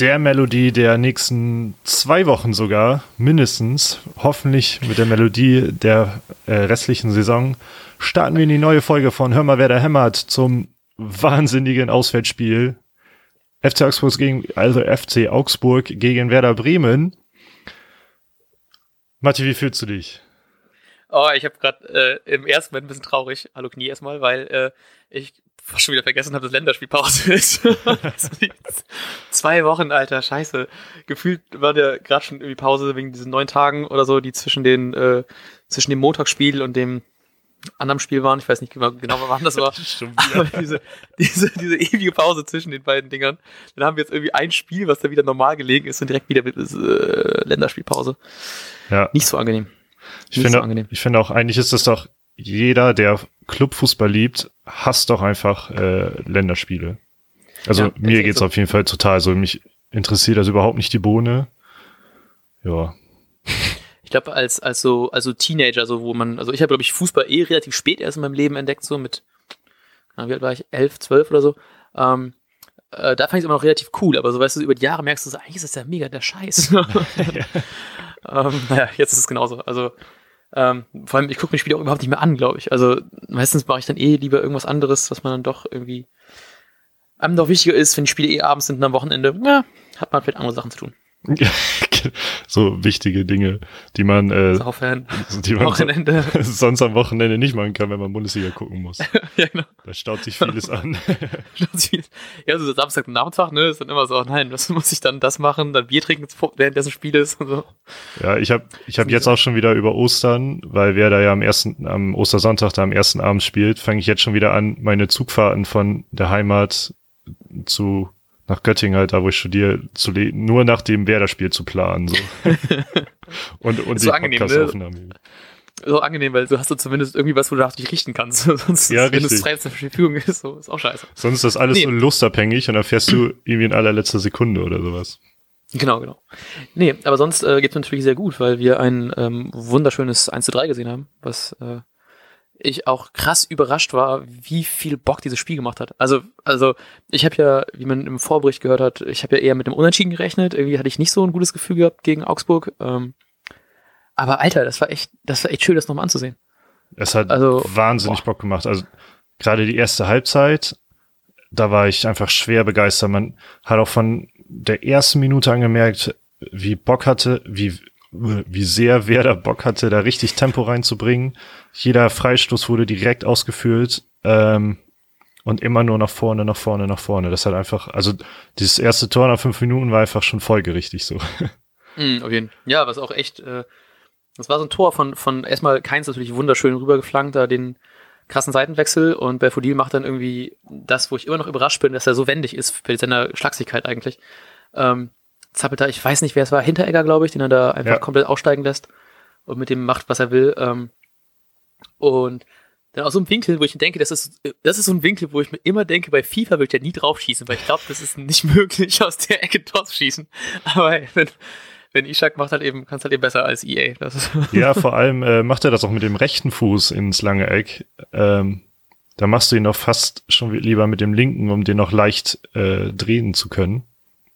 der Melodie der nächsten zwei Wochen sogar, mindestens, hoffentlich mit der Melodie der äh, restlichen Saison, starten wir in die neue Folge von Hör mal, wer da hämmert zum wahnsinnigen Auswärtsspiel. FC Augsburg gegen, also FC Augsburg gegen Werder Bremen. Matti, wie fühlst du dich? Oh, ich habe gerade äh, im ersten Moment ein bisschen traurig. Hallo Knie erstmal, weil äh, ich fast schon wieder vergessen habe, dass Länderspielpause ist. Zwei Wochen, Alter, scheiße. Gefühlt war der gerade schon irgendwie Pause wegen diesen neun Tagen oder so, die zwischen den äh, zwischen dem Montagsspiel und dem anderen Spiel waren. Ich weiß nicht genau, genau wann das war. Aber diese, diese, diese ewige Pause zwischen den beiden Dingern. Dann haben wir jetzt irgendwie ein Spiel, was da wieder normal gelegen ist und direkt wieder äh, Länderspielpause. Ja. Nicht so angenehm. Ich finde, so ich finde auch, eigentlich ist das doch jeder, der Clubfußball liebt, hasst doch einfach äh, Länderspiele. Also ja, mir geht's so. auf jeden Fall total so. Mich interessiert das überhaupt nicht die Bohne. Ja. Ich glaube, als, als so, also Teenager, so wo man, also ich habe, glaube ich, Fußball eh relativ spät erst in meinem Leben entdeckt, so mit, wie alt war ich, elf, zwölf oder so. Ähm, äh, da fand ich es immer noch relativ cool, aber so weißt du, über die Jahre merkst du, so, eigentlich ist das ja mega der Scheiß. ähm, naja, jetzt ist es genauso. Also ähm, vor allem, ich gucke mir Spiele auch überhaupt nicht mehr an, glaube ich. Also meistens mache ich dann eh lieber irgendwas anderes, was man dann doch irgendwie einem doch wichtiger ist, wenn die Spiele eh abends sind und am Wochenende, ja, hat man vielleicht andere Sachen zu tun. so wichtige Dinge, die man, äh, die man Wochenende. sonst am Wochenende nicht machen kann, wenn man Bundesliga gucken muss. ja, genau. Da staut sich vieles an. ja, so Samstag Nachmittag, ne, ist dann immer so, nein, was muss ich dann das machen, dann Bier trinken während dessen Spiel ist und so. Ja, ich habe ich hab jetzt auch schon wieder über Ostern, weil wer da ja am ersten, am Ostersonntag da am ersten Abend spielt, fange ich jetzt schon wieder an, meine Zugfahrten von der Heimat zu nach Göttingen halt, da wo ich studiere, zu nur nach dem Werder-Spiel zu planen. So. und und die so Podcast-Aufnahme. Ne? So angenehm, weil du hast du zumindest irgendwie was, wo du dich richten kannst. Sonst, ja, wenn es frei zur Verfügung ist, so, ist auch scheiße. Sonst ist das alles nee. so lustabhängig und dann fährst du irgendwie in allerletzter Sekunde oder sowas. Genau, genau. Nee, aber sonst äh, geht es natürlich sehr gut, weil wir ein ähm, wunderschönes 1 zu 3 gesehen haben, was äh, ich auch krass überrascht war, wie viel Bock dieses Spiel gemacht hat. Also, also ich habe ja, wie man im Vorbericht gehört hat, ich habe ja eher mit dem Unentschieden gerechnet. Irgendwie hatte ich nicht so ein gutes Gefühl gehabt gegen Augsburg. Ähm, aber Alter, das war echt, das war echt schön, das nochmal anzusehen. Es hat also, wahnsinnig boah. Bock gemacht. Also gerade die erste Halbzeit, da war ich einfach schwer begeistert. Man hat auch von der ersten Minute angemerkt, wie Bock hatte, wie wie sehr Werder Bock hatte, da richtig Tempo reinzubringen. Jeder Freistoß wurde direkt ausgeführt ähm, und immer nur nach vorne, nach vorne, nach vorne. Das hat einfach, also dieses erste Tor nach fünf Minuten war einfach schon folgerichtig so. Mm, auf jeden. Ja, was auch echt, äh, das war so ein Tor von, von erstmal Keins natürlich wunderschön rübergeflankt, da den krassen Seitenwechsel und Belfodil macht dann irgendwie das, wo ich immer noch überrascht bin, dass er so wendig ist für seine Schlagsigkeit eigentlich. Ähm, zappelt da, ich weiß nicht, wer es war, Hinteregger, glaube ich, den er da einfach ja. komplett aussteigen lässt und mit dem macht, was er will. Ähm, und dann aus so einem Winkel, wo ich denke, das ist, das ist so ein Winkel, wo ich mir immer denke, bei FIFA würde ich ja nie drauf schießen, weil ich glaube, das ist nicht möglich, aus der Ecke dort schießen. Aber wenn, wenn Ishak macht halt eben, kannst halt eben besser als EA. ja, vor allem äh, macht er das auch mit dem rechten Fuß ins lange Eck. Ähm, da machst du ihn noch fast schon lieber mit dem linken, um den noch leicht äh, drehen zu können.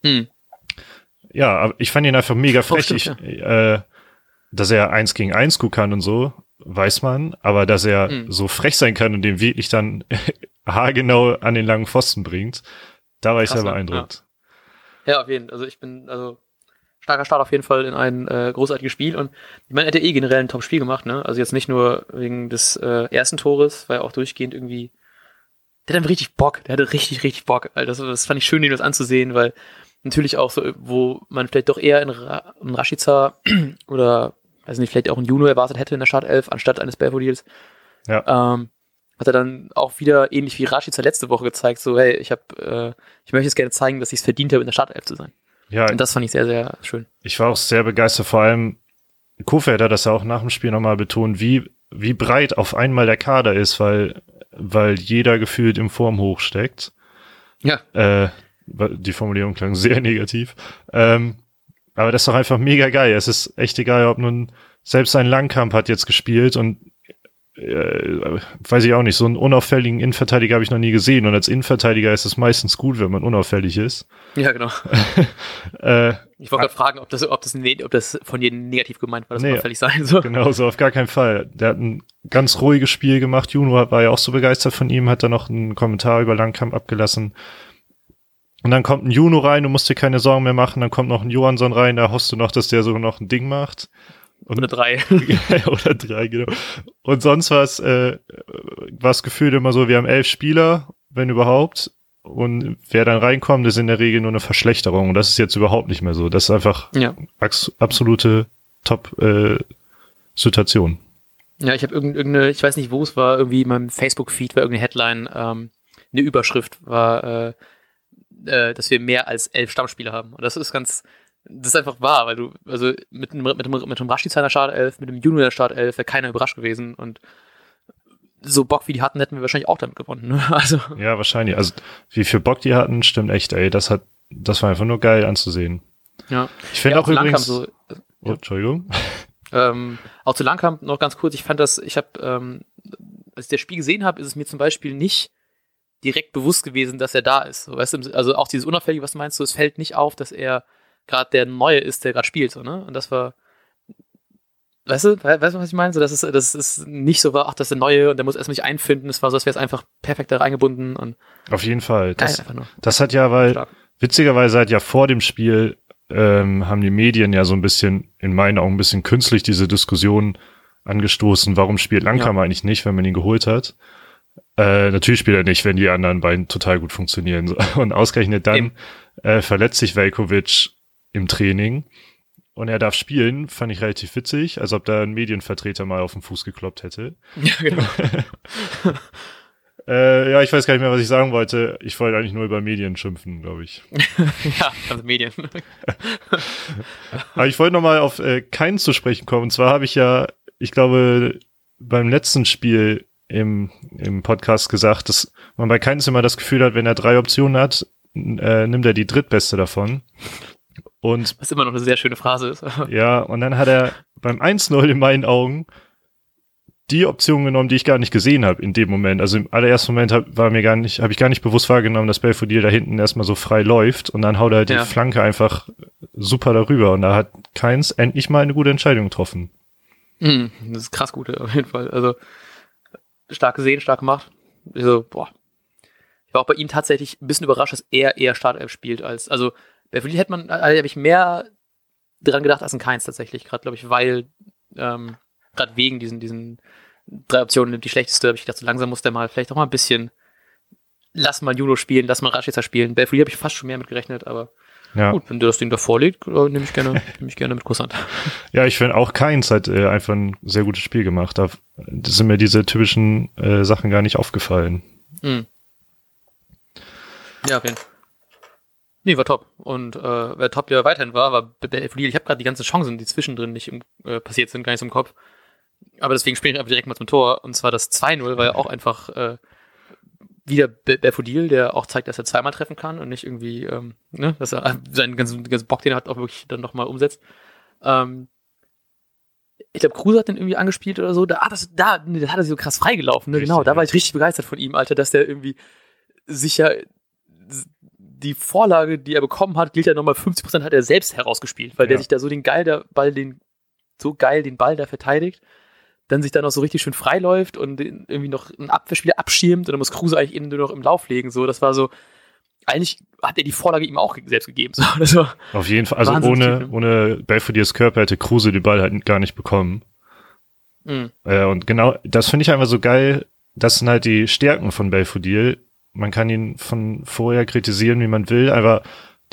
Hm ja, aber ich fand ihn einfach mega frech. Oh, stimmt, ich, ja. äh, dass er eins gegen eins gut kann und so, weiß man, aber dass er mhm. so frech sein kann und den wirklich dann haargenau an den langen Pfosten bringt, da war ich sehr ne? beeindruckt. Ja. ja, auf jeden Fall. Also ich bin, also starker Start auf jeden Fall in ein äh, großartiges Spiel und ich meine, er hat ja eh generell ein Top-Spiel gemacht, ne? Also jetzt nicht nur wegen des äh, ersten Tores, weil er auch durchgehend irgendwie der hat dann richtig Bock, der hatte richtig, richtig Bock. Also das fand ich schön, ihn das anzusehen, weil natürlich auch so, wo man vielleicht doch eher in, Ra in Rashica oder, weiß nicht, vielleicht auch in Juno erwartet hätte in der Startelf, anstatt eines Belfodils. Ja. Ähm, hat er dann auch wieder ähnlich wie Rashica letzte Woche gezeigt, so, hey, ich habe, äh, ich möchte jetzt gerne zeigen, dass ich es verdient habe, in der Startelf zu sein. Ja. Und das fand ich sehr, sehr schön. Ich war auch sehr begeistert, vor allem Kofeld hat das ja auch nach dem Spiel nochmal betont, wie, wie breit auf einmal der Kader ist, weil, weil jeder gefühlt im Form hochsteckt. Ja. Äh, die Formulierung klang sehr negativ. Ähm, aber das ist doch einfach mega geil. Es ist echt egal, ob nun selbst ein Langkamp hat jetzt gespielt und äh, weiß ich auch nicht, so einen unauffälligen Innenverteidiger habe ich noch nie gesehen. Und als Innenverteidiger ist es meistens gut, wenn man unauffällig ist. Ja, genau. äh, ich wollte gerade fragen, ob das, ob, das, ob das von jedem negativ gemeint war, dass nee, unauffällig sein soll. Genau, so auf gar keinen Fall. Der hat ein ganz ruhiges Spiel gemacht. Juno war ja auch so begeistert von ihm, hat da noch einen Kommentar über Langkamp abgelassen. Und dann kommt ein Juno rein, du musst dir keine Sorgen mehr machen. Dann kommt noch ein Johansson rein, da hoffst du noch, dass der so noch ein Ding macht. Und, oder drei. oder drei, genau. Und sonst war es, äh, war es gefühlt immer so, wir haben elf Spieler, wenn überhaupt. Und wer dann reinkommt, ist in der Regel nur eine Verschlechterung. Und das ist jetzt überhaupt nicht mehr so. Das ist einfach ja. absolute Top-Situation. Äh, ja, ich habe irgendeine, ich weiß nicht, wo es war, irgendwie in meinem Facebook-Feed war irgendeine Headline, ähm, eine Überschrift war, äh, äh, dass wir mehr als elf Stammspieler haben. Und das ist ganz, das ist einfach wahr, weil du, also mit, mit, mit, mit dem in der Startelf, mit dem Juno der Startelf wäre keiner überrascht gewesen und so Bock wie die hatten, hätten wir wahrscheinlich auch damit gewonnen. Ne? Also. Ja, wahrscheinlich. Also wie viel Bock die hatten, stimmt echt, ey. Das hat, das war einfach nur geil anzusehen. Ja. Ich finde ja, auch, auch übrigens. So, oh, Entschuldigung. Ähm, auch zu Langkamp noch ganz kurz. Ich fand das, ich habe, ähm, als ich das Spiel gesehen habe, ist es mir zum Beispiel nicht direkt bewusst gewesen, dass er da ist. So, weißt du, also auch dieses Unauffällige, was du meinst, so, es fällt nicht auf, dass er gerade der Neue ist, der gerade spielt, so, ne? Und das war, weißt du, weißt du, was ich meine? So, dass es, dass es nicht so war, ach, das ist der Neue und der muss erst mich einfinden. Es war so, als wäre es einfach perfekt da reingebunden und. Auf jeden Fall. Das, das hat ja, weil, Stark. witzigerweise hat ja vor dem Spiel, ähm, haben die Medien ja so ein bisschen, in meinen Augen ein bisschen künstlich diese Diskussion angestoßen, warum spielt Langkammer ja. eigentlich nicht, wenn man ihn geholt hat. Äh, natürlich spielt er nicht, wenn die anderen beiden total gut funktionieren. Und ausgerechnet dann äh, verletzt sich Velkovic im Training und er darf spielen, fand ich relativ witzig, als ob da ein Medienvertreter mal auf den Fuß gekloppt hätte. Ja, genau. äh, ja, ich weiß gar nicht mehr, was ich sagen wollte. Ich wollte eigentlich nur über Medien schimpfen, glaube ich. ja, also Medien. Aber ich wollte nochmal auf äh, keinen zu sprechen kommen. Und zwar habe ich ja, ich glaube, beim letzten Spiel im, im Podcast gesagt, dass man bei keinem immer das Gefühl hat, wenn er drei Optionen hat, äh, nimmt er die drittbeste davon. Und, Was immer noch eine sehr schöne Phrase ist. ja, und dann hat er beim 1-0 in meinen Augen die Option genommen, die ich gar nicht gesehen habe in dem Moment. Also im allerersten Moment hab, war mir gar nicht, habe ich gar nicht bewusst wahrgenommen, dass Belfodil da hinten erstmal so frei läuft und dann haut er die ja. Flanke einfach super darüber und da hat Keins endlich mal eine gute Entscheidung getroffen. Mm, das ist krass gut, auf jeden Fall. Also stark gesehen, stark gemacht. Also, boah, ich war auch bei ihm tatsächlich ein bisschen überrascht, dass er eher Startelf spielt als, also Beverly hätte man, also habe ich mehr dran gedacht als ein Keins tatsächlich, gerade glaube ich, weil, ähm, gerade wegen diesen, diesen drei Optionen die schlechteste, habe ich gedacht, so langsam muss der mal vielleicht auch mal ein bisschen, lass mal Juno spielen, lass mal Rashica spielen. Beverly habe ich fast schon mehr mit gerechnet, aber ja. Gut, wenn du das Ding da vorlegt, äh, nehme ich gerne, nehme ich gerne mit Kusshand. Ja, ich finde auch Keins hat äh, einfach ein sehr gutes Spiel gemacht. Da sind mir diese typischen äh, Sachen gar nicht aufgefallen. Mhm. Ja, auf jeden Fall. Nee, war top. Und äh, wer top ja weiterhin war, war Belfodil. Ich habe gerade die ganzen Chancen, die zwischendrin nicht im, äh, passiert sind, gar nicht im Kopf. Aber deswegen spiele ich einfach direkt mal zum Tor. Und zwar das 2-0 war ja auch einfach äh, wieder Belfodil, der auch zeigt, dass er zweimal treffen kann und nicht irgendwie, ähm, ne, dass er seinen ganzen, ganzen Bock, den er hat, auch wirklich dann nochmal umsetzt. Ähm, ich glaube, Kruse hat den irgendwie angespielt oder so. Da, ah, das, da, nee, da hat er sich so krass freigelaufen. Ne? Genau, da war ich richtig begeistert von ihm, Alter, dass der irgendwie sicher die Vorlage, die er bekommen hat, gilt ja nochmal 50% hat er selbst herausgespielt, weil ja. der sich da so den geil der Ball, den, so geil den Ball da verteidigt, dann sich da noch so richtig schön freiläuft und irgendwie noch einen Abwehrspieler abschirmt und dann muss Kruse eigentlich eben nur noch im Lauf legen. So, das war so, eigentlich hat er die Vorlage ihm auch selbst gegeben. So, war Auf jeden Fall, also ohne, ne? ohne Belfodiers Körper hätte Kruse den Ball halt gar nicht bekommen. Mhm. Äh, und genau, das finde ich einfach so geil. Das sind halt die Stärken von Belfodil man kann ihn von vorher kritisieren, wie man will, aber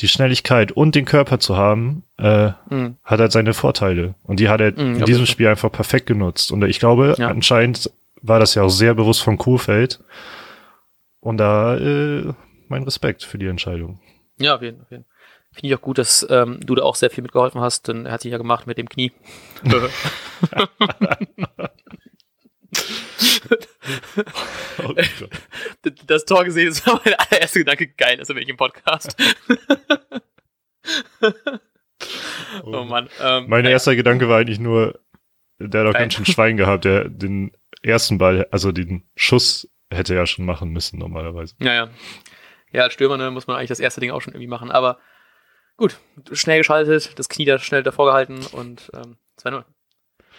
die Schnelligkeit und den Körper zu haben, äh, mhm. hat halt seine Vorteile. Und die hat er mhm, in diesem Spiel einfach perfekt genutzt. Und ich glaube, ja. anscheinend war das ja auch sehr bewusst von Kurfeld. Und da äh, mein Respekt für die Entscheidung. Ja, auf jeden Fall. Finde ich auch gut, dass ähm, du da auch sehr viel mitgeholfen hast, denn er hat sich ja gemacht mit dem Knie. oh das Tor gesehen ist war mein allererster Gedanke, geil, das ist ich im Podcast. oh Mann. Ähm, mein erster Gedanke war eigentlich nur, der hat doch ganz schön Schwein gehabt, der den ersten Ball, also den Schuss hätte er ja schon machen müssen normalerweise. Ja, ja. Ja, als Stürmer ne, muss man eigentlich das erste Ding auch schon irgendwie machen, aber gut, schnell geschaltet, das Knie da schnell davor gehalten und ähm, 2-0.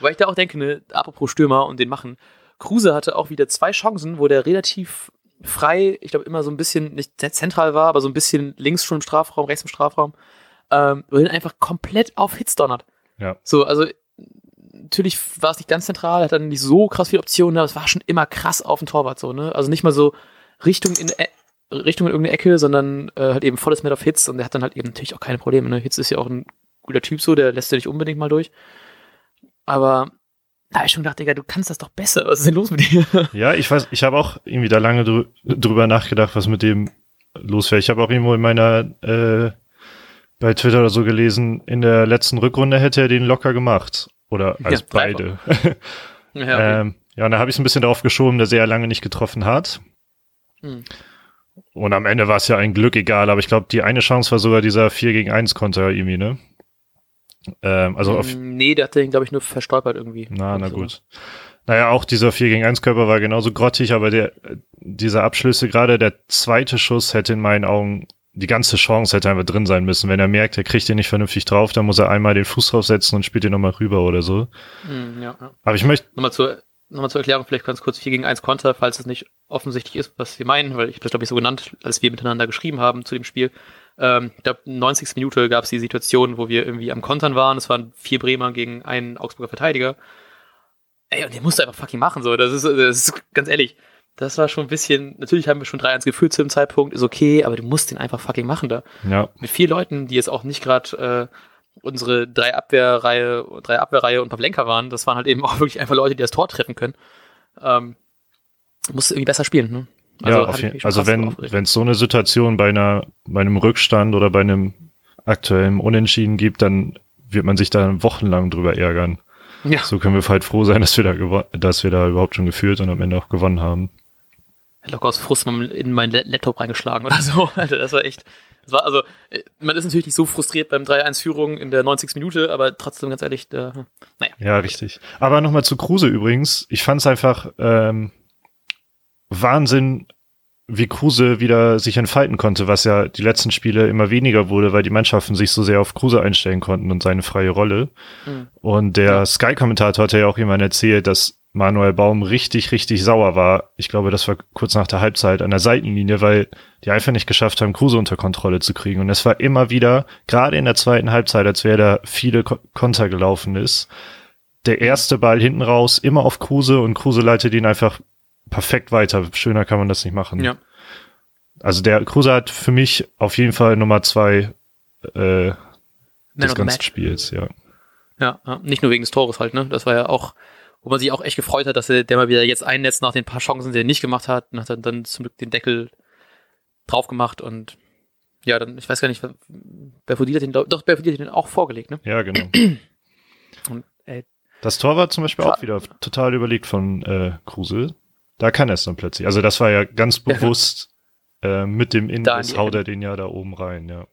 Wobei ich da auch denke, ne, apropos Stürmer und den machen, Kruse hatte auch wieder zwei Chancen, wo der relativ frei, ich glaube immer so ein bisschen, nicht zentral war, aber so ein bisschen links schon im Strafraum, rechts im Strafraum, ähm, wo er einfach komplett auf Hits donnert. Ja. So, also natürlich war es nicht ganz zentral, hat dann nicht so krass viele Optionen, aber es war schon immer krass auf den Torwart so, ne? Also nicht mal so Richtung in äh, Richtung in irgendeine Ecke, sondern äh, halt eben volles Met auf Hits und der hat dann halt eben natürlich auch keine Probleme, ne? Hits ist ja auch ein guter Typ so, der lässt ja nicht unbedingt mal durch. Aber da habe ich schon gedacht, Digga, du kannst das doch besser. Was ist denn los mit dir? Ja, ich weiß, ich habe auch irgendwie da lange drü drüber nachgedacht, was mit dem los wäre. Ich habe auch irgendwo in meiner äh, bei Twitter oder so gelesen, in der letzten Rückrunde hätte er den locker gemacht. Oder als ja, beide. ja, okay. ähm, ja, und da habe ich es ein bisschen darauf geschoben, dass er ja lange nicht getroffen hat. Hm. Und am Ende war es ja ein Glück egal, aber ich glaube, die eine Chance war sogar dieser 4 gegen 1 Konter irgendwie, ne? Ähm, also auf, hm, nee, der hat den, glaube ich, nur verstolpert irgendwie. Na, na gut. Naja, auch dieser 4 gegen 1 Körper war genauso grottig, aber der, dieser Abschlüsse, gerade der zweite Schuss hätte in meinen Augen die ganze Chance hätte einfach drin sein müssen. Wenn er merkt, er kriegt den nicht vernünftig drauf, dann muss er einmal den Fuß draufsetzen und spielt den nochmal rüber oder so. Mm, ja, ja. Aber ich möchte. Nochmal zur, nochmal zur Erklärung, vielleicht ganz kurz 4 gegen 1 Konter, falls es nicht offensichtlich ist, was wir meinen, weil ich das glaube ich so genannt, als wir miteinander geschrieben haben zu dem Spiel. Ähm, ich glaube, 90. Minute gab es die Situation, wo wir irgendwie am Kontern waren. Es waren vier Bremer gegen einen Augsburger Verteidiger. Ey, und der musste einfach fucking machen, so. Das ist, das ist ganz ehrlich das war schon ein bisschen, natürlich haben wir schon 3-1 geführt zu dem Zeitpunkt, ist okay, aber du musst den einfach fucking machen da. Ja. Mit vier Leuten, die jetzt auch nicht gerade äh, unsere drei Abwehrreihe, drei Abwehrreihe und Pavlenka waren, das waren halt eben auch wirklich einfach Leute, die das Tor treffen können. Ähm, musst irgendwie besser spielen, ne? Also, ja, auf jeden, also wenn wenn es so eine Situation bei einer bei einem Rückstand oder bei einem aktuellen Unentschieden gibt, dann wird man sich da wochenlang drüber ärgern. Ja. So können wir halt froh sein, dass wir da dass wir da überhaupt schon geführt und am Ende auch gewonnen haben locker aus Frust in meinen Laptop reingeschlagen oder so. Alter, das war echt. Das war also, äh, man ist natürlich nicht so frustriert beim 3-1-Führung in der 90. Minute, aber trotzdem ganz ehrlich, da, naja. Ja, richtig. Aber nochmal zu Kruse übrigens. Ich fand es einfach ähm, Wahnsinn, wie Kruse wieder sich entfalten konnte, was ja die letzten Spiele immer weniger wurde, weil die Mannschaften sich so sehr auf Kruse einstellen konnten und seine freie Rolle. Mhm. Und der ja. Sky-Kommentator hat ja auch jemand erzählt, dass Manuel Baum richtig, richtig sauer war. Ich glaube, das war kurz nach der Halbzeit an der Seitenlinie, weil die einfach nicht geschafft haben, Kruse unter Kontrolle zu kriegen. Und es war immer wieder, gerade in der zweiten Halbzeit, als wäre da viele Konter gelaufen ist, der erste Ball hinten raus, immer auf Kruse und Kruse leitet ihn einfach perfekt weiter. Schöner kann man das nicht machen. Ja. Also der Kruse hat für mich auf jeden Fall Nummer zwei äh, des ganzen. Spiels, ja. ja. Ja, nicht nur wegen des Tores halt, ne? Das war ja auch wo man sich auch echt gefreut hat, dass er der mal wieder jetzt einnetzt nach den paar Chancen, die er nicht gemacht hat, und hat dann, dann zum Glück den Deckel drauf gemacht und ja, dann, ich weiß gar nicht, Belfodil hat den, doch, Belfodil hat den auch vorgelegt, ne? Ja, genau. und, ey, das Tor war zum Beispiel auch wieder total überlegt von äh, Kruse. Da kann er es dann plötzlich. Also das war ja ganz bewusst. Äh, mit dem Inriss haut er den ja da oben rein, ja.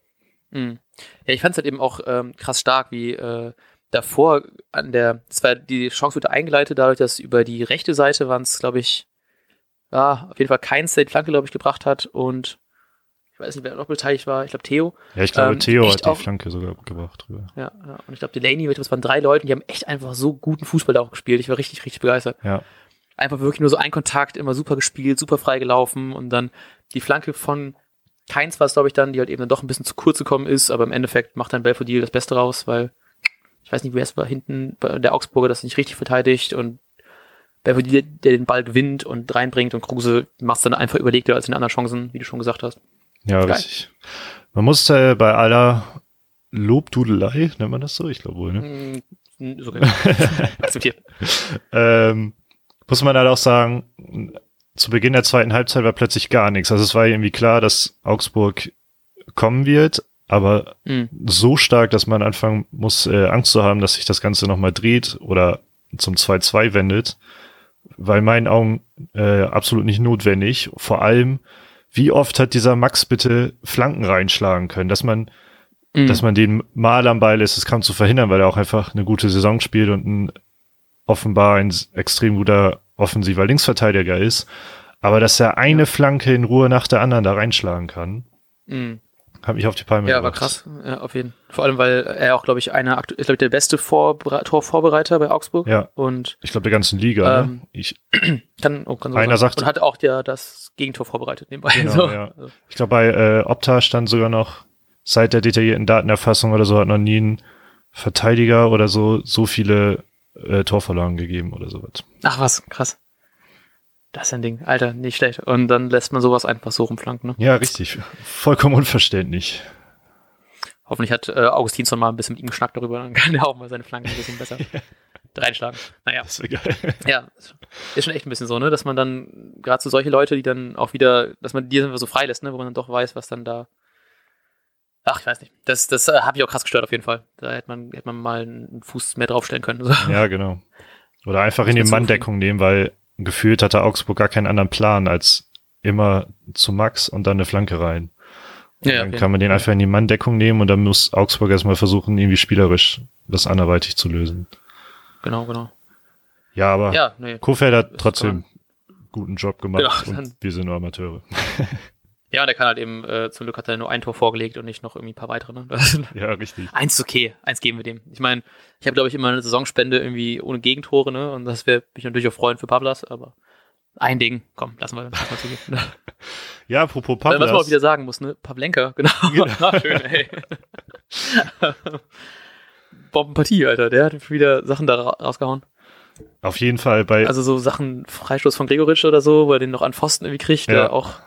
Mhm. Ja, ich fand es halt eben auch ähm, krass stark, wie äh, davor an der, das war die Chance wurde eingeleitet, dadurch, dass über die rechte Seite waren es, glaube ich, ja, auf jeden Fall keins, der die Flanke, glaube ich, gebracht hat und ich weiß nicht, wer noch beteiligt war, ich glaube Theo. Ja, ich glaube, ähm, Theo hat die auch, Flanke sogar gebracht drüber. Ja, ja. und ich glaube, Delaney, das waren drei Leute, die haben echt einfach so guten Fußball da auch gespielt. Ich war richtig, richtig begeistert. Ja. Einfach wirklich nur so ein Kontakt, immer super gespielt, super frei gelaufen und dann die Flanke von Keins war es, glaube ich, dann, die halt eben dann doch ein bisschen zu kurz gekommen ist, aber im Endeffekt macht dann Belfodil das Beste raus, weil ich weiß nicht, wer es war, hinten der Augsburger das nicht richtig verteidigt und Belfodil, der den Ball gewinnt und reinbringt und Kruse macht es dann einfach überlegter als in anderen Chancen, wie du schon gesagt hast. Ja, Geil. richtig. Man muss äh, bei aller Lobdudelei, nennt man das so? Ich glaube wohl, ne? Mm, so Akzeptiert. ähm, muss man halt auch sagen, zu Beginn der zweiten Halbzeit war plötzlich gar nichts. Also es war irgendwie klar, dass Augsburg kommen wird, aber mhm. so stark, dass man anfangen muss, äh, Angst zu haben, dass sich das Ganze nochmal dreht oder zum 2-2 wendet, weil in meinen Augen äh, absolut nicht notwendig. Vor allem, wie oft hat dieser Max bitte Flanken reinschlagen können, dass man, mhm. dass man den mal am Ball ist, das kann zu verhindern, weil er auch einfach eine gute Saison spielt und ein offenbar ein extrem guter offensiver Linksverteidiger ist, aber dass er eine ja. Flanke in Ruhe nach der anderen da reinschlagen kann. Mhm. Hat mich auf die Palme Ja, gebracht. war krass. Ja, auf jeden Fall. Vor allem, weil er auch, glaube ich, einer, ist, glaube ich, der beste Vorbere Torvorbereiter bei Augsburg. Ja. Und. Ich glaube, der ganzen Liga, ne? ähm, ne? Ich, kann, oh, kann so einer sagt. Und hat auch ja das Gegentor vorbereitet nebenbei. Genau, so. ja. Ich glaube, bei äh, Opta stand sogar noch, seit der detaillierten Datenerfassung oder so hat noch nie ein Verteidiger oder so so viele äh, Torverlagen gegeben oder sowas. Ach was, krass. Das ist ein Ding, Alter, nicht schlecht. Und dann lässt man sowas einfach so rumflanken, ne? Ja, richtig. Vollkommen unverständlich. Hoffentlich hat äh, Augustinsson mal ein bisschen mit ihm geschnackt darüber, dann kann er auch mal seine Flanken ein bisschen besser reinschlagen. Naja. Das wäre geil. Ja, ist schon echt ein bisschen so, ne? Dass man dann, gerade so solche Leute, die dann auch wieder, dass man die einfach so freilässt, ne? Wo man dann doch weiß, was dann da. Ach, ich weiß nicht. Das, das äh, habe ich auch krass gestört auf jeden Fall. Da hätte man, hätte man mal einen Fuß mehr draufstellen können. So. Ja, genau. Oder einfach in die Manndeckung nehmen, weil gefühlt hatte Augsburg gar keinen anderen Plan als immer zu Max und dann eine Flanke rein. Ja, dann kann man den einfach in die Manndeckung nehmen und dann muss Augsburg erstmal versuchen, irgendwie spielerisch das anderweitig zu lösen. Genau, genau. Ja, aber ja, nee, Kofeld hat trotzdem guten Job gemacht genau, und wir sind nur Amateure. Ja, der kann halt eben, äh, zum Glück hat er nur ein Tor vorgelegt und nicht noch irgendwie ein paar weitere. Ne? ja, richtig. Eins ist okay, eins geben wir dem. Ich meine, ich habe, glaube ich, immer eine Saisonspende irgendwie ohne Gegentore, ne? Und das wäre mich natürlich auch freuen für Pablas, aber ein Ding, komm, lassen wir, lassen wir zugeben. Ne? ja, apropos Pablas. Was man auch wieder sagen muss, ne? Pavlenka, genau. genau. Na, schön, ey. Bombenpartie, Alter. Der hat wieder Sachen da rausgehauen. Auf jeden Fall bei. Also so Sachen, Freistoß von Gregoritsch oder so, wo er den noch an Pfosten irgendwie kriegt, ja. der auch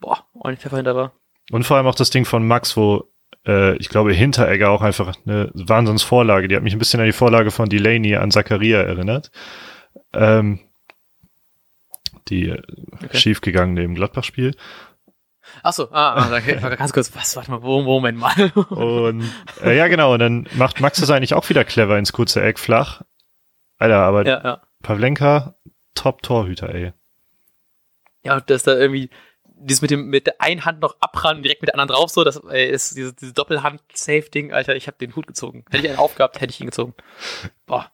boah, ordentlich Pfeffer hinter war. Und vor allem auch das Ding von Max, wo äh, ich glaube Hinteregger auch einfach eine Wahnsinnsvorlage, die hat mich ein bisschen an die Vorlage von Delaney an Zakaria erinnert. Ähm, die äh, okay. schiefgegangene im Gladbach-Spiel. Achso, ah, ah okay, ganz kurz, was, warte mal, Moment mal. und äh, ja, genau, und dann macht Max das eigentlich auch wieder clever ins kurze Eck flach. Alter, aber ja, ja. Pavlenka, Top-Torhüter, ey. Ja, dass da irgendwie dieses mit dem mit der einen Hand noch abran direkt mit der anderen drauf so, das äh, ist dieses, dieses Doppelhand-Safe-Ding, Alter, ich habe den Hut gezogen. Hätte ich einen aufgehabt, hätte ich ihn gezogen. Boah.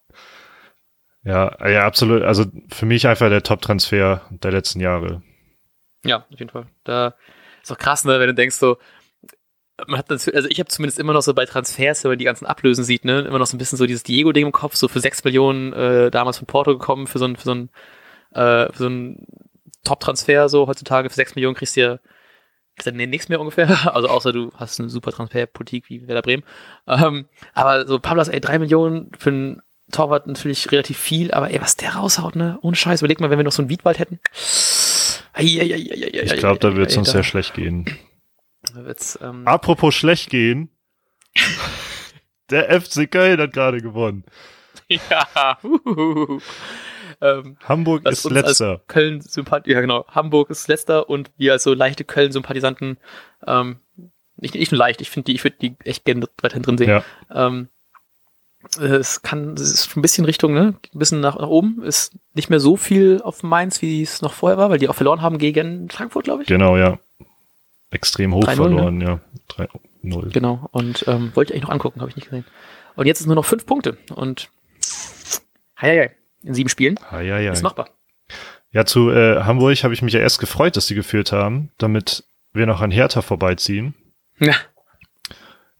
Ja, ja, absolut. Also für mich einfach der Top-Transfer der letzten Jahre. Ja, auf jeden Fall. Da ist auch krass, ne, wenn du denkst so, man hat das, also ich habe zumindest immer noch so bei Transfers, wenn man die ganzen Ablösen sieht, ne, immer noch so ein bisschen so dieses Diego-Ding im Kopf, so für sechs Millionen äh, damals von Porto gekommen, für so ein, für so ein, äh, für so ein Top-Transfer, so heutzutage für 6 Millionen kriegst du ja du nichts mehr ungefähr. Also außer du hast eine super Transferpolitik wie Werder Bremen. Ähm, aber so Pablas, ey, 3 Millionen für einen Torwart natürlich relativ viel, aber ey, was der raushaut, ne? Ohne Scheiß, überleg mal, wenn wir noch so einen Wiedwald hätten. ich glaube, da wird es uns sehr schlecht gehen. Ähm, Apropos schlecht gehen. der FC Köln hat gerade gewonnen. Ja. Ähm, Hamburg ist letzter. Köln Sympath ja genau. Hamburg ist letzter und wir als so leichte Köln Sympathisanten, ähm, nicht, nicht nur leicht, ich finde die, ich würde die echt gerne weiterhin drin sehen. Ja. Ähm, es kann, es ist ein bisschen Richtung, ne, ein bisschen nach, nach oben, ist nicht mehr so viel auf Mainz, wie es noch vorher war, weil die auch verloren haben gegen Frankfurt, glaube ich. Genau, ja. Extrem hoch verloren, ne? ja. 3-0. Genau, und ähm, wollte ich eigentlich noch angucken, habe ich nicht gesehen. Und jetzt ist nur noch fünf Punkte und hei, hei, hei in sieben Spielen. Ah, ja, ja. Ist machbar. Ja, zu äh, Hamburg habe ich mich ja erst gefreut, dass sie geführt haben, damit wir noch an Hertha vorbeiziehen. Ja.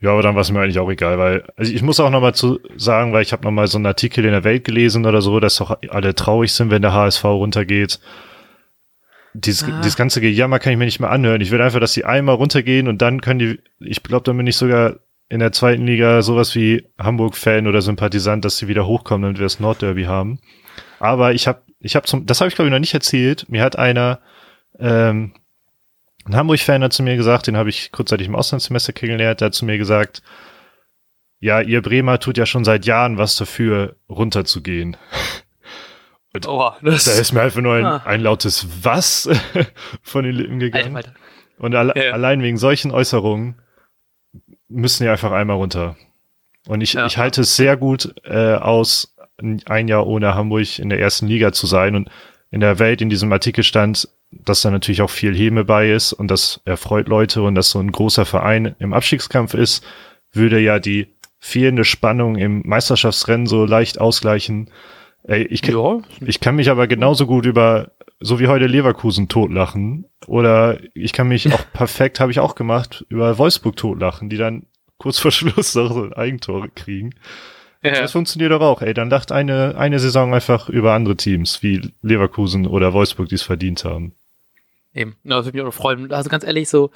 Ja, aber dann war es mir eigentlich auch egal, weil, also ich muss auch nochmal zu sagen, weil ich habe nochmal so einen Artikel in der Welt gelesen oder so, dass doch alle traurig sind, wenn der HSV runtergeht. Dieses, ah. dieses ganze Gejammer kann ich mir nicht mehr anhören. Ich will einfach, dass sie einmal runtergehen und dann können die, ich glaube, dann bin ich sogar in der zweiten Liga sowas wie Hamburg-Fan oder Sympathisant, dass sie wieder hochkommen, damit wir das Nordderby haben. Aber ich habe, ich habe zum, das habe ich glaube ich noch nicht erzählt. Mir hat einer, ähm, ein Hamburg-Fan hat zu mir gesagt, den habe ich kurzzeitig im Auslandssemester kennengelernt, der hat zu mir gesagt, ja, ihr Bremer tut ja schon seit Jahren was dafür, runterzugehen. Und oh, das da ist mir einfach nur ein, ah. ein lautes Was von den Lippen gegangen. Alter, Alter. Und alle, ja, ja. allein wegen solchen Äußerungen müssen ja einfach einmal runter. Und ich, ja. ich halte es sehr gut äh, aus, ein Jahr ohne Hamburg in der ersten Liga zu sein. Und in der Welt in diesem Artikel stand, dass da natürlich auch viel Häme bei ist und das erfreut Leute und dass so ein großer Verein im Abstiegskampf ist, würde ja die fehlende Spannung im Meisterschaftsrennen so leicht ausgleichen. Ich, kann, ja. ich kann mich aber genauso gut über, so wie heute Leverkusen totlachen. Oder ich kann mich auch perfekt, habe ich auch gemacht, über Wolfsburg totlachen, die dann kurz vor Schluss noch so ein Eigentor kriegen. Ja. Das funktioniert doch auch, ey. Dann lacht eine, eine Saison einfach über andere Teams, wie Leverkusen oder Wolfsburg, die es verdient haben. Eben, ja, das würde mich auch freuen. Also ganz ehrlich, so,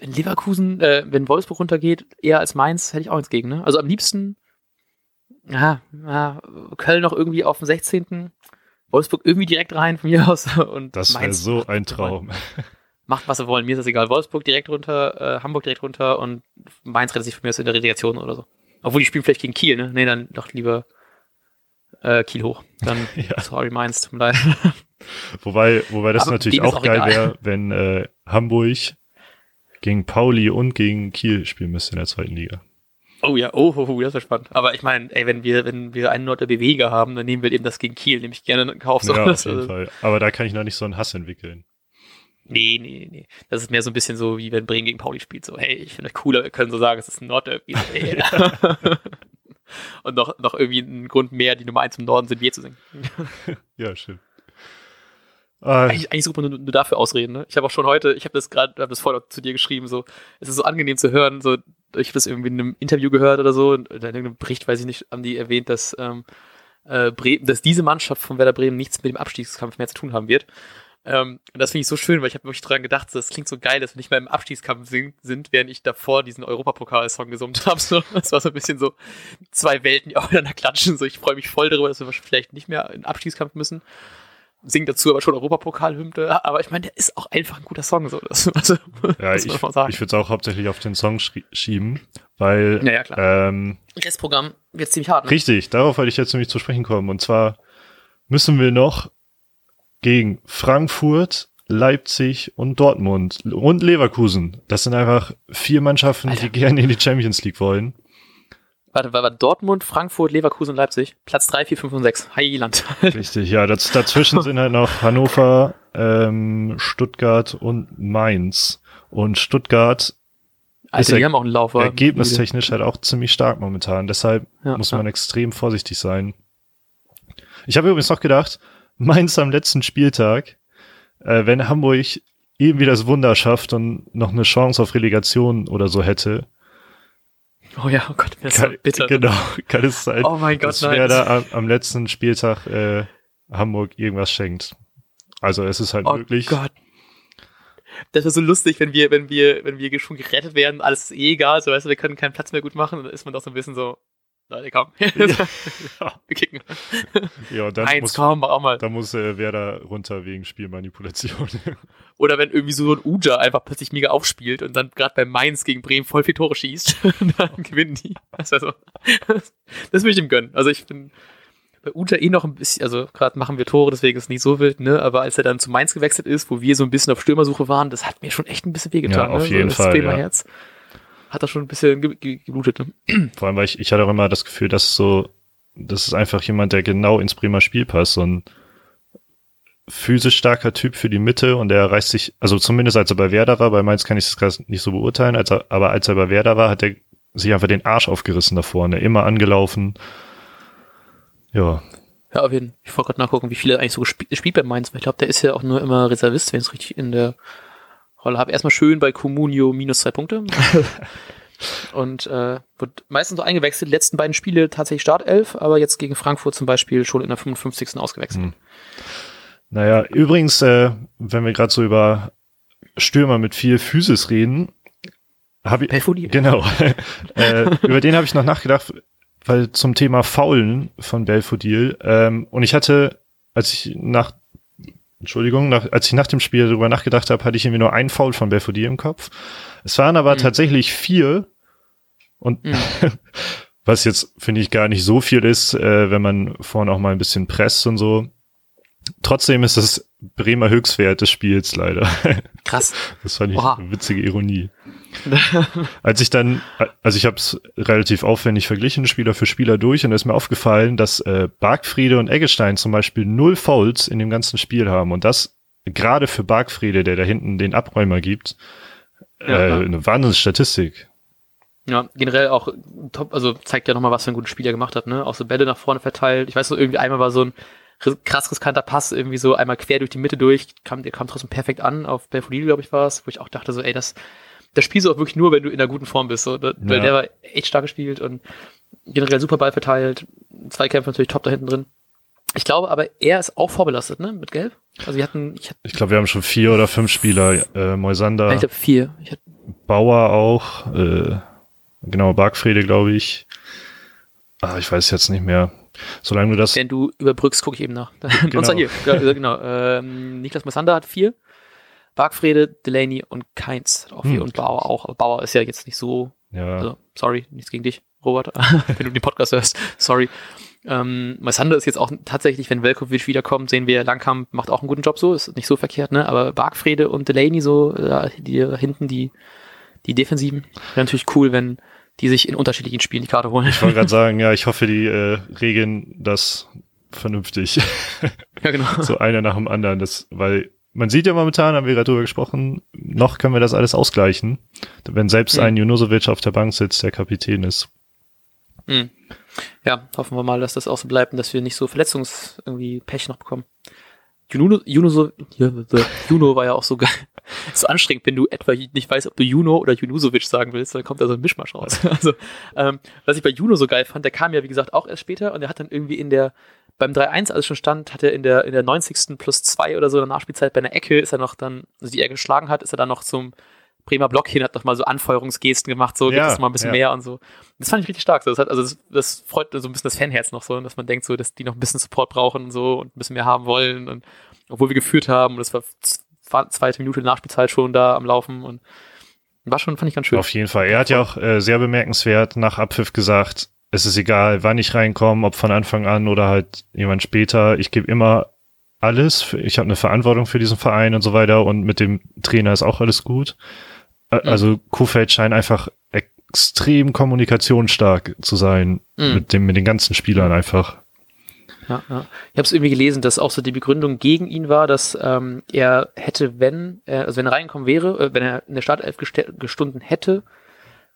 wenn Leverkusen, äh, wenn Wolfsburg runtergeht, eher als Mainz, hätte ich auch nichts gegen, ne? Also am liebsten, ja, ja Köln noch irgendwie auf dem 16. Wolfsburg irgendwie direkt rein von mir aus. Und das wäre so ein Traum. Macht, was sie wollen, mir ist das egal. Wolfsburg direkt runter, äh, Hamburg direkt runter und Mainz rettet sich von mir aus in der Relegation oder so. Obwohl die spielen vielleicht gegen Kiel, ne? Nee, dann doch lieber äh, Kiel hoch. Dann, ja. sorry, Mainz, tut mir leid. Wobei, wobei das Aber natürlich auch, auch geil wäre, wenn äh, Hamburg gegen Pauli und gegen Kiel spielen müsste in der zweiten Liga. Oh ja, oh, oh, oh das wäre spannend. Aber ich meine, ey, wenn wir, wenn wir einen Nord der Bewege haben, dann nehmen wir eben das gegen Kiel, nehme ich gerne in Kauf. So. Ja, auf jeden Fall. Aber da kann ich noch nicht so einen Hass entwickeln. Nee, nee, nee. Das ist mehr so ein bisschen so, wie wenn Bremen gegen Pauli spielt. So, hey, ich finde euch cooler, wir können so sagen, es ist ein Nordderby. Und noch, noch irgendwie ein Grund mehr, die Nummer eins im Norden sind, je zu singen. ja, schön. Äh, eigentlich, eigentlich super nur, nur, dafür ausreden. Ne? Ich habe auch schon heute, ich habe das gerade, habe das vorher zu dir geschrieben, so, es ist so angenehm zu hören, so, ich habe das irgendwie in einem Interview gehört oder so, in irgendeinem Bericht, weiß ich nicht, haben die erwähnt, dass, ähm, äh, Bremen, dass diese Mannschaft von Werder Bremen nichts mit dem Abstiegskampf mehr zu tun haben wird. Ähm, und das finde ich so schön, weil ich habe wirklich dran gedacht, das klingt so geil, dass wir nicht mehr im Abstiegskampf sind, während ich davor diesen Europapokal-Song gesummt habe. So, das war so ein bisschen so zwei Welten, die aufeinander klatschen. So, ich freue mich voll darüber, dass wir vielleicht nicht mehr in Abstiegskampf müssen singt dazu aber schon Europapokal-Hymne. Aber ich meine, der ist auch einfach ein guter Song. So. Das, also, ja, ich, ich würde es auch hauptsächlich auf den Song schieben, weil. Ja, ja, klar. Ähm, Restprogramm wird ziemlich hart. Ne? Richtig, darauf wollte ich jetzt nämlich zu sprechen kommen. Und zwar müssen wir noch gegen Frankfurt, Leipzig und Dortmund und Leverkusen. Das sind einfach vier Mannschaften, Alter. die gerne in die Champions League wollen. Warte, war, war Dortmund, Frankfurt, Leverkusen und Leipzig? Platz 3, 4, 5 und 6. Heiland. Richtig, ja. Das, dazwischen sind halt noch Hannover, ähm, Stuttgart und Mainz. Und Stuttgart also die haben auch einen Laufer. Ergebnistechnisch halt auch ziemlich stark momentan. Deshalb ja, muss man ja. extrem vorsichtig sein. Ich habe übrigens noch gedacht, Mainz am letzten Spieltag, äh, wenn Hamburg irgendwie das Wunder schafft und noch eine Chance auf Relegation oder so hätte, Oh ja, oh Gott, ist kann, so bitter. Genau, kann es sein, oh mein Gott, dass nein. da am, am, letzten Spieltag äh, Hamburg irgendwas schenkt. Also es ist halt oh möglich. Oh Gott. Das ist so lustig, wenn wir, wenn wir, wenn wir schon gerettet werden, alles ist eh egal, so weißt du, wir können keinen Platz mehr gut machen, dann ist man doch so ein bisschen so, Leute, komm. Ja. wir kicken. Ja, dann Eins, muss, komm, auch mal. Da muss äh, wer da runter wegen Spielmanipulation. Oder wenn irgendwie so ein Uja einfach plötzlich mega aufspielt und dann gerade bei Mainz gegen Bremen voll viel Tore schießt, dann gewinnen die. Das so. Das, das würde ich ihm gönnen. Also ich bin bei Uja eh noch ein bisschen, also gerade machen wir Tore, deswegen ist es nicht so wild, ne? Aber als er dann zu Mainz gewechselt ist, wo wir so ein bisschen auf Stürmersuche waren, das hat mir schon echt ein bisschen wehgetan. Ja, auf ne? jeden so, Fall. Ja. Herz hat er schon ein bisschen ge ge geblutet. Ne? Vor allem, weil ich, ich hatte auch immer das Gefühl, dass so, das ist einfach jemand, der genau ins Bremer Spiel passt. So ein physisch starker Typ für die Mitte und er reißt sich, also zumindest als er bei Werder war, bei Mainz kann ich das gerade nicht so beurteilen, als er, aber als er bei Werder war, hat er sich einfach den Arsch aufgerissen da vorne, immer angelaufen. Ja. Ja, auf jeden Fall. Ich wollte gerade nachgucken, wie viele eigentlich so gespielt, spielt bei Mainz, weil ich glaube, der ist ja auch nur immer Reservist, wenn es richtig in der Rolle habe. Erstmal schön bei Comunio minus zwei Punkte. und äh, wird meistens so eingewechselt. Die letzten beiden Spiele tatsächlich Startelf, aber jetzt gegen Frankfurt zum Beispiel schon in der 55. ausgewechselt. Hm. Naja, übrigens, äh, wenn wir gerade so über Stürmer mit viel Physis reden, habe ich Belfodil. genau äh, über den habe ich noch nachgedacht, weil zum Thema Faulen von Belfodil ähm, und ich hatte, als ich nach Entschuldigung, nach, als ich nach dem Spiel darüber nachgedacht habe, hatte ich irgendwie nur ein Foul von Belfodil im Kopf. Es waren aber mhm. tatsächlich vier. Und mhm. was jetzt, finde ich, gar nicht so viel ist, äh, wenn man vorne auch mal ein bisschen presst und so. Trotzdem ist das Bremer Höchstwert des Spiels leider. Krass. Das fand ich Oha. eine witzige Ironie. Als ich dann, also ich habe es relativ aufwendig verglichen, Spieler für Spieler durch, und da ist mir aufgefallen, dass äh, Bargfriede und Eggestein zum Beispiel null Fouls in dem ganzen Spiel haben. Und das gerade für Bargfriede, der da hinten den Abräumer gibt, ja, äh, eine Wahnsinnsstatistik. Ja, generell auch top, also zeigt ja nochmal, was für ein gutes Spiel er gemacht hat, ne? Auch so Bälle nach vorne verteilt. Ich weiß noch, irgendwie einmal war so ein krass riskanter Pass, irgendwie so einmal quer durch die Mitte durch, kam, der kam trotzdem perfekt an, auf Belfodil, glaube ich, war es, wo ich auch dachte so, ey, das, das spielst du auch wirklich nur, wenn du in einer guten Form bist. So. Weil ja. der war echt stark gespielt und generell super Ball verteilt. Zweikämpfe natürlich top da hinten drin. Ich glaube aber, er ist auch vorbelastet, ne? Mit Gelb. Also wir hatten. Ich, ich glaube, wir haben schon vier oder fünf Spieler. Äh, Moisander. Ich glaube vier. Ich Bauer auch. Äh, genau, Bargfrede, glaube ich. Ah, ich weiß jetzt nicht mehr. Solange du das. Wenn du überbrückst, gucke ich eben nach. Genau. Und zwar hier. Ja, genau. Ähm, Niklas Moisander hat vier. Bargfrede, Delaney und Keins auch vier. Hm. Und Bauer auch. Aber Bauer ist ja jetzt nicht so. Ja. Also, sorry, nichts gegen dich, Robert, wenn du den Podcast hörst. Sorry. Ähm, Moisander ist jetzt auch tatsächlich, wenn Velkovic wiederkommt, sehen wir, Langkamp macht auch einen guten Job so, ist nicht so verkehrt, ne? Aber Bargfrede und Delaney so, äh, die hinten, die, die Defensiven, wäre natürlich cool, wenn die sich in unterschiedlichen Spielen die Karte holen. Ich wollte gerade sagen, ja, ich hoffe, die äh, regeln das vernünftig. ja, genau. so einer nach dem anderen, das, weil man sieht ja momentan, haben wir gerade drüber gesprochen, noch können wir das alles ausgleichen, wenn selbst mhm. ein Junusovic auf der Bank sitzt, der Kapitän ist. Mhm. Ja, hoffen wir mal, dass das auch so bleibt und dass wir nicht so Verletzungs irgendwie Pech noch bekommen. Juno, Juno, so, Juno war ja auch so geil. so anstrengend, wenn du etwa nicht weißt, ob du Juno oder Junusovic sagen willst, dann kommt da so ein Mischmasch raus. Also, ähm, was ich bei Juno so geil fand, der kam ja, wie gesagt, auch erst später und der hat dann irgendwie in der, beim 3-1, als schon stand, hat er in der, in der 90. plus 2 oder so in der Nachspielzeit bei einer Ecke, ist er noch dann, also die er geschlagen hat, ist er dann noch zum Bremer Block hin, hat noch mal so Anfeuerungsgesten gemacht, so, ja, das mal ein bisschen ja. mehr und so. Das fand ich richtig stark. So. Das, hat, also das, das freut so ein bisschen das Fanherz noch so, dass man denkt so, dass die noch ein bisschen Support brauchen und so und ein bisschen mehr haben wollen und obwohl wir geführt haben und das war zweite Minute Nachspielzeit schon da am Laufen und war schon, fand ich ganz schön. Auf jeden Fall. Er hat ja auch äh, sehr bemerkenswert nach Abpfiff gesagt, es ist egal, wann ich reinkomme, ob von Anfang an oder halt jemand später. Ich gebe immer alles. Ich habe eine Verantwortung für diesen Verein und so weiter und mit dem Trainer ist auch alles gut. Mhm. Also Kuhfeld scheint einfach extrem kommunikationsstark zu sein mhm. mit dem mit den ganzen Spielern einfach. Ja, ja. Ich habe es irgendwie gelesen, dass auch so die Begründung gegen ihn war, dass ähm, er hätte, wenn, er, also wenn er reingekommen wäre, äh, wenn er in der Startelf gestunden hätte,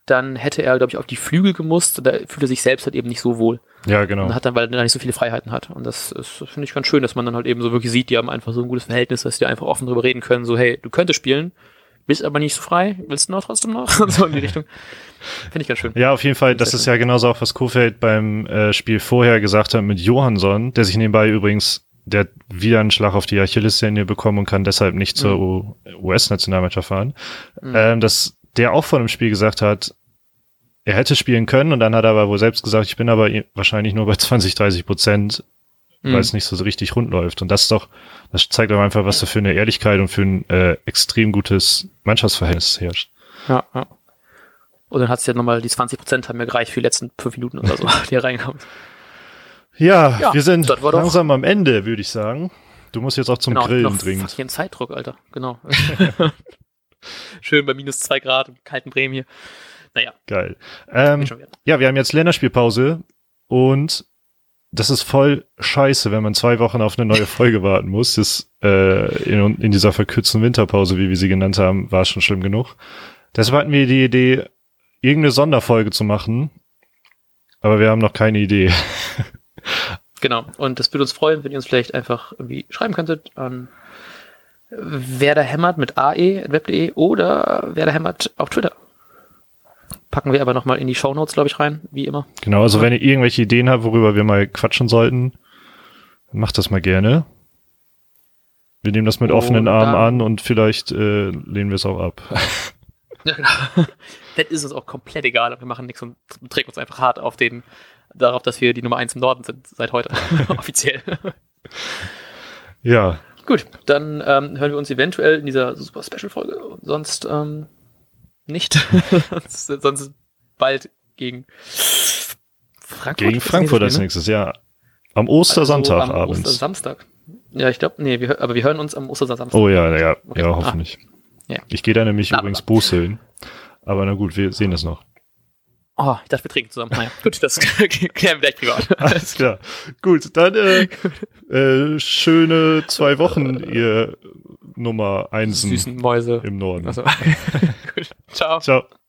dann hätte er, glaube ich, auf die Flügel gemusst. Da fühlt er sich selbst halt eben nicht so wohl. Ja, genau. Und hat dann, weil er da nicht so viele Freiheiten hat. Und das, das finde ich ganz schön, dass man dann halt eben so wirklich sieht, die haben einfach so ein gutes Verhältnis, dass die einfach offen drüber reden können. So, hey, du könntest spielen, bist aber nicht so frei, willst du noch trotzdem noch? so in die Richtung. Finde ich ganz schön. Ja, auf jeden Fall. Das ist ja genauso auch, was Kofeld beim äh, Spiel vorher gesagt hat mit Johansson, der sich nebenbei übrigens, der wieder einen Schlag auf die Achillessehne bekommen und kann deshalb nicht zur mhm. US-Nationalmannschaft fahren. Mhm. Ähm, dass der auch vor dem Spiel gesagt hat, er hätte spielen können und dann hat er aber wohl selbst gesagt, ich bin aber wahrscheinlich nur bei 20, 30 Prozent mhm. weil es nicht so, richtig rund läuft. Und das ist doch, das zeigt doch einfach, was da für eine Ehrlichkeit und für ein äh, extrem gutes Mannschaftsverhältnis herrscht. Ja, ja. Und dann hat es ja nochmal, die 20 Prozent haben mir gereicht für die letzten fünf Minuten oder so, die reinkamen. Ja, ja, wir sind langsam am Ende, würde ich sagen. Du musst jetzt auch zum genau, Grillen dringend. Hier Zeitdruck, Alter. Genau. Schön bei minus zwei Grad im kalten Bremen hier. Naja. Geil. Ähm, ja, wir haben jetzt Länderspielpause und das ist voll scheiße, wenn man zwei Wochen auf eine neue Folge warten muss. Das, äh, in, in dieser verkürzten Winterpause, wie wir sie genannt haben, war schon schlimm genug. Deshalb hatten wir die Idee, irgendeine Sonderfolge zu machen. Aber wir haben noch keine Idee. genau. Und das würde uns freuen, wenn ihr uns vielleicht einfach irgendwie schreiben könntet an wer da hämmert mit ae.web.de oder wer da hämmert auf Twitter. Packen wir aber nochmal in die Shownotes, glaube ich, rein, wie immer. Genau, also wenn ihr irgendwelche Ideen habt, worüber wir mal quatschen sollten, macht das mal gerne. Wir nehmen das mit offenen Armen an und vielleicht äh, lehnen wir es auch ab. ja, genau. das ist uns auch komplett egal. Wir machen nichts und trägen uns einfach hart auf den, darauf, dass wir die Nummer eins im Norden sind, seit heute. Offiziell. Ja. Gut, dann ähm, hören wir uns eventuell in dieser super Special-Folge. Sonst ähm, nicht. sonst, bald gegen Frankfurt. Gegen Frankfurt als nächstes, ja. Am Ostersonntag also am abends. Ostersamstag. Ja, ich glaube, nee, wir, aber wir hören uns am Ostersamstag. Oh ja, ja, okay. ja, hoffentlich. Ah. Ja. Ich gehe da nämlich na, übrigens Bußeln. Aber na gut, wir sehen das noch. Oh, ich dachte, wir trinken zusammen. Naja, gut, das klären wir gleich privat. Alles klar. Gut, dann äh, äh, schöne zwei Wochen, ihr Nummer Einsen Süßen Mäuse. im Norden. Also, gut. Ciao. Ciao.